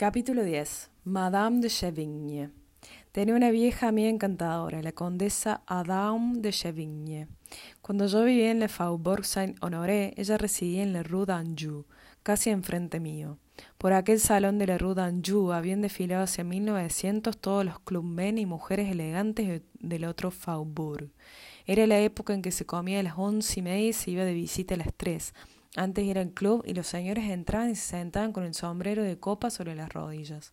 Capítulo 10. Madame de Chevigne. Tenía una vieja amiga encantadora, la condesa Adam de Chevigne. Cuando yo vivía en la Faubourg Saint-Honoré, ella residía en la Rue d'Anjou, casi enfrente mío. Por aquel salón de la Rue d'Anjou habían desfilado hacia 1900 todos los clubmen y mujeres elegantes del otro Faubourg. Era la época en que se comía a las once y media y se iba de visita a las tres, antes era el club y los señores entraban y se sentaban con el sombrero de copa sobre las rodillas.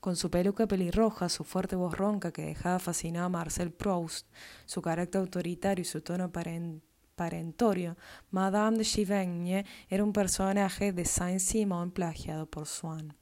Con su peluca pelirroja, su fuerte voz ronca que dejaba fascinado a Marcel Proust, su carácter autoritario y su tono parentorio, Madame de Chivigne era un personaje de Saint-Simon plagiado por Swann.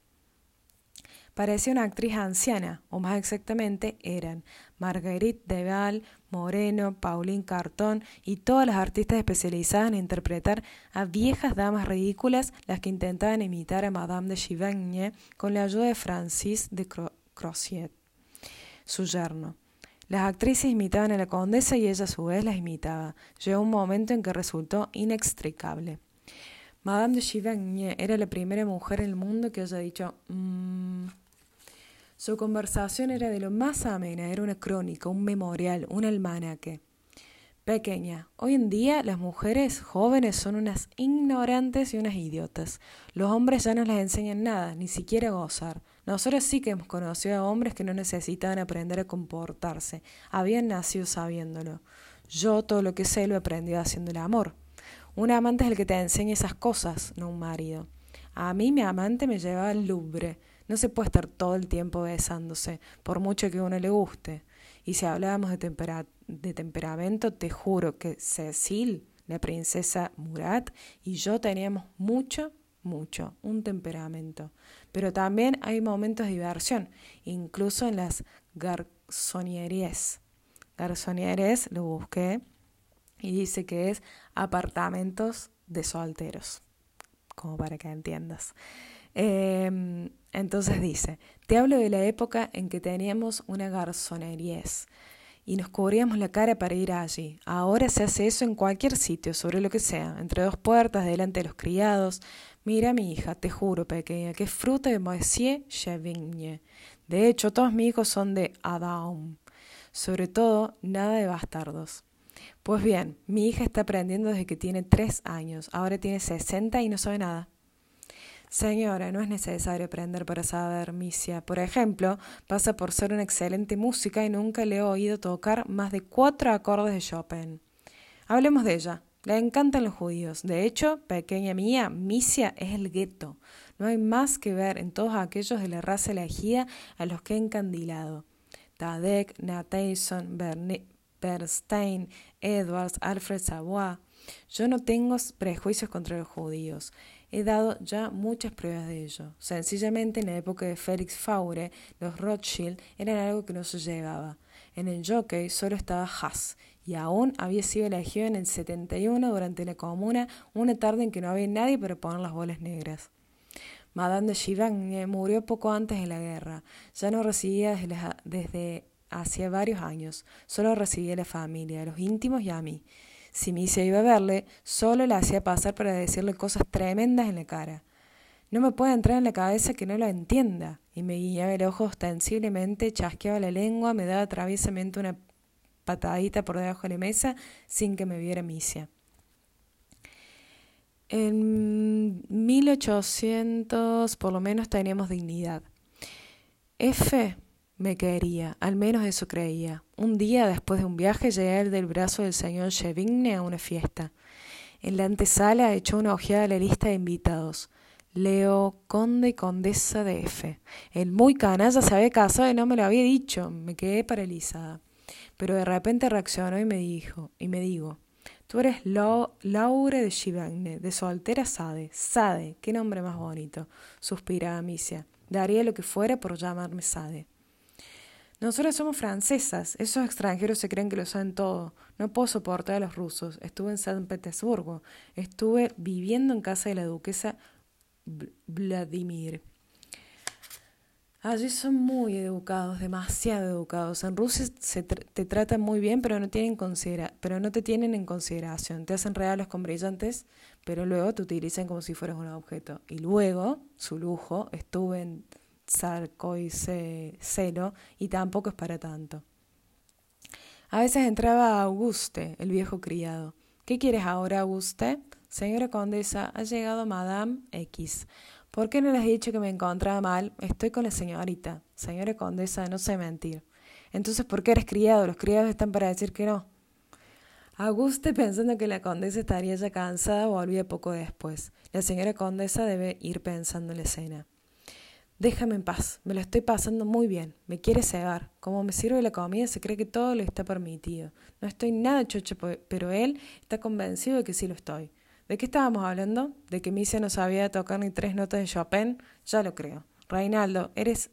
Parecía una actriz anciana, o más exactamente eran Marguerite Deval, Moreno, Pauline Carton y todas las artistas especializadas en interpretar a viejas damas ridículas las que intentaban imitar a Madame de Chivigne con la ayuda de Francis de Crociet, su yerno. Las actrices imitaban a la condesa y ella a su vez las imitaba. Llegó un momento en que resultó inextricable. Madame de Chivigne era la primera mujer en el mundo que haya dicho mmm, su conversación era de lo más amena, era una crónica, un memorial, un almanaque. Pequeña, hoy en día las mujeres jóvenes son unas ignorantes y unas idiotas. Los hombres ya no les enseñan nada, ni siquiera gozar. Nosotros sí que hemos conocido a hombres que no necesitaban aprender a comportarse, habían nacido sabiéndolo. Yo todo lo que sé lo he aprendido haciendo el amor. Un amante es el que te enseña esas cosas, no un marido. A mí mi amante me llevaba al Louvre, no se puede estar todo el tiempo besándose, por mucho que uno le guste. Y si hablábamos de, de temperamento, te juro que Cecil, la princesa Murat, y yo teníamos mucho, mucho, un temperamento. Pero también hay momentos de diversión, incluso en las garzonieries. Garzonieries lo busqué y dice que es apartamentos de solteros, como para que entiendas. Eh, entonces dice, te hablo de la época en que teníamos una garzonerías y nos cubríamos la cara para ir allí. Ahora se hace eso en cualquier sitio, sobre lo que sea, entre dos puertas, delante de los criados. Mira mi hija, te juro, pequeña, que es fruta de Monsieur Chevigne. De hecho, todos mis hijos son de Adam. Sobre todo, nada de bastardos. Pues bien, mi hija está aprendiendo desde que tiene tres años. Ahora tiene sesenta y no sabe nada. Señora, no es necesario aprender para saber misia. Por ejemplo, pasa por ser una excelente música y nunca le he oído tocar más de cuatro acordes de Chopin. Hablemos de ella. Le encantan los judíos. De hecho, pequeña mía, Misia es el gueto. No hay más que ver en todos aquellos de la raza elegida a los que he encandilado. Tadek, Natheson, Bernstein, Edwards, Alfred Savoy. Yo no tengo prejuicios contra los judíos. He dado ya muchas pruebas de ello. Sencillamente en la época de Félix Faure, los Rothschild eran algo que no se llegaba. En el jockey solo estaba Haas, y aún había sido elegido en el 71 durante la comuna, una tarde en que no había nadie para poner las bolas negras. Madame de Chivagne murió poco antes de la guerra. Ya no residía desde, desde hacía varios años. Solo recibía a la familia, a los íntimos y a mí. Si Misia iba a verle, solo la hacía pasar para decirle cosas tremendas en la cara. No me puede entrar en la cabeza que no lo entienda. Y me guiñaba el ojo ostensiblemente, chasqueaba la lengua, me daba traviesamente una patadita por debajo de la mesa sin que me viera Misia. En 1800 por lo menos teníamos dignidad. F me quería, al menos eso creía. Un día, después de un viaje, llegué del brazo del señor Chevigne a una fiesta. En la antesala echó una ojeada a la lista de invitados. Leo, conde y condesa de F. El muy canalla se había casado y no me lo había dicho. Me quedé paralizada. Pero de repente reaccionó y me dijo, y me digo, tú eres Laure de Chivagne, de soltera Sade. Sade, qué nombre más bonito. Suspiraba Misia. Daría lo que fuera por llamarme Sade. Nosotros somos francesas, esos extranjeros se creen que lo saben todo. No puedo soportar a los rusos. Estuve en San Petersburgo, estuve viviendo en casa de la duquesa Vladimir. Allí son muy educados, demasiado educados. En Rusia se te tratan muy bien, pero no te tienen en consideración. Te hacen regalos con brillantes, pero luego te utilizan como si fueras un objeto. Y luego, su lujo, estuve en celo y tampoco es para tanto. A veces entraba Auguste, el viejo criado. ¿Qué quieres ahora, Auguste? Señora condesa, ha llegado Madame X. ¿Por qué no le has dicho que me encontraba mal? Estoy con la señorita. Señora condesa, no sé mentir. Entonces, ¿por qué eres criado? Los criados están para decir que no. Auguste, pensando que la condesa estaría ya cansada, volvía poco después. La señora condesa debe ir pensando en la escena. Déjame en paz, me lo estoy pasando muy bien, me quiere cegar. Como me sirve la comida, se cree que todo le está permitido. No estoy nada chocho, pero él está convencido de que sí lo estoy. ¿De qué estábamos hablando? ¿De que Misia no sabía tocar ni tres notas de Chopin? Ya lo creo. Reinaldo, eres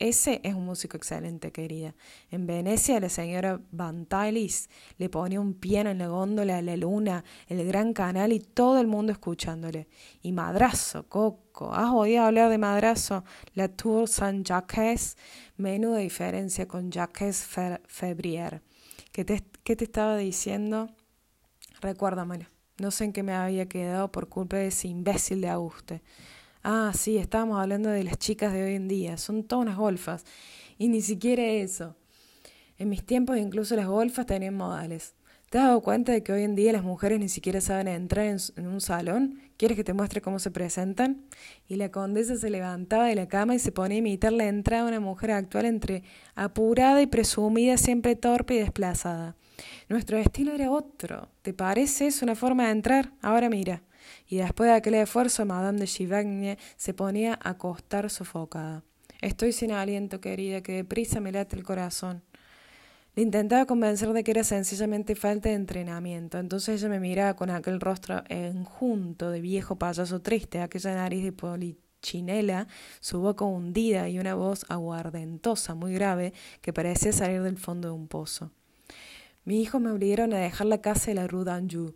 ese es un músico excelente, querida. En Venecia la señora Bantalis le ponía un piano en la góndola la luna, el gran canal y todo el mundo escuchándole. Y Madrazo, Coco, ¿has oído hablar de Madrazo? La Tour Saint-Jacques, menuda diferencia con Jacques Febrier. ¿Qué te, ¿Qué te estaba diciendo? Recuérdamelo. No sé en qué me había quedado por culpa de ese imbécil de Auguste. Ah, sí, estábamos hablando de las chicas de hoy en día. Son todas unas golfas. Y ni siquiera eso. En mis tiempos incluso las golfas tenían modales. ¿Te has dado cuenta de que hoy en día las mujeres ni siquiera saben entrar en, un salón? ¿Quieres que te muestre cómo se presentan? Y la condesa se levantaba de la cama y se ponía a imitar la entrada de una mujer actual entre apurada y presumida, siempre torpe y desplazada. Nuestro estilo era otro. ¿Te parece? Es una forma de entrar. Ahora mira y después de aquel esfuerzo Madame de Chivagne se ponía a acostar sofocada. Estoy sin aliento, querida, que deprisa me late el corazón. Le intentaba convencer de que era sencillamente falta de entrenamiento. Entonces ella me miraba con aquel rostro enjunto de viejo payaso triste, aquella nariz de polichinela, su boca hundida y una voz aguardentosa, muy grave, que parecía salir del fondo de un pozo. Mis hijos me obligaron a dejar la casa de la Rue d'Anjou.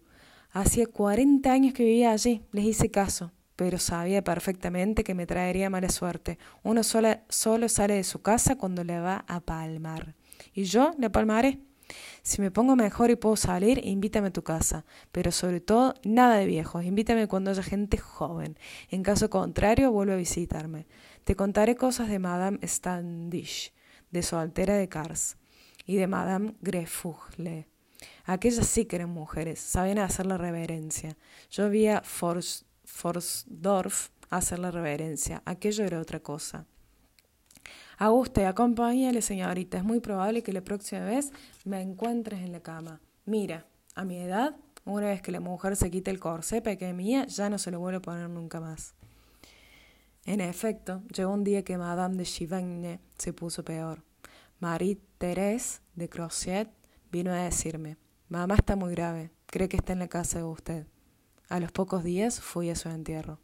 Hacía cuarenta años que vivía allí, les hice caso, pero sabía perfectamente que me traería mala suerte. Uno solo sale de su casa cuando le va a palmar. Y yo le palmaré. Si me pongo mejor y puedo salir, invítame a tu casa. Pero sobre todo, nada de viejos. Invítame cuando haya gente joven. En caso contrario, vuelve a visitarme. Te contaré cosas de Madame Standish, de su altera de Cars, y de Madame Grefougle Aquellas sí que eran mujeres, sabían hacer la reverencia. Yo vi a Forsdorf hacer la reverencia, aquello era otra cosa. Auguste, acompáñale, señorita. Es muy probable que la próxima vez me encuentres en la cama. Mira, a mi edad, una vez que la mujer se quite el corsé mía, ya no se lo vuelve a poner nunca más. En efecto, llegó un día que Madame de Chivagne se puso peor. Marie-Thérèse de Crochet vino a decirme, Mamá está muy grave, cree que está en la casa de usted. A los pocos días fui a su entierro.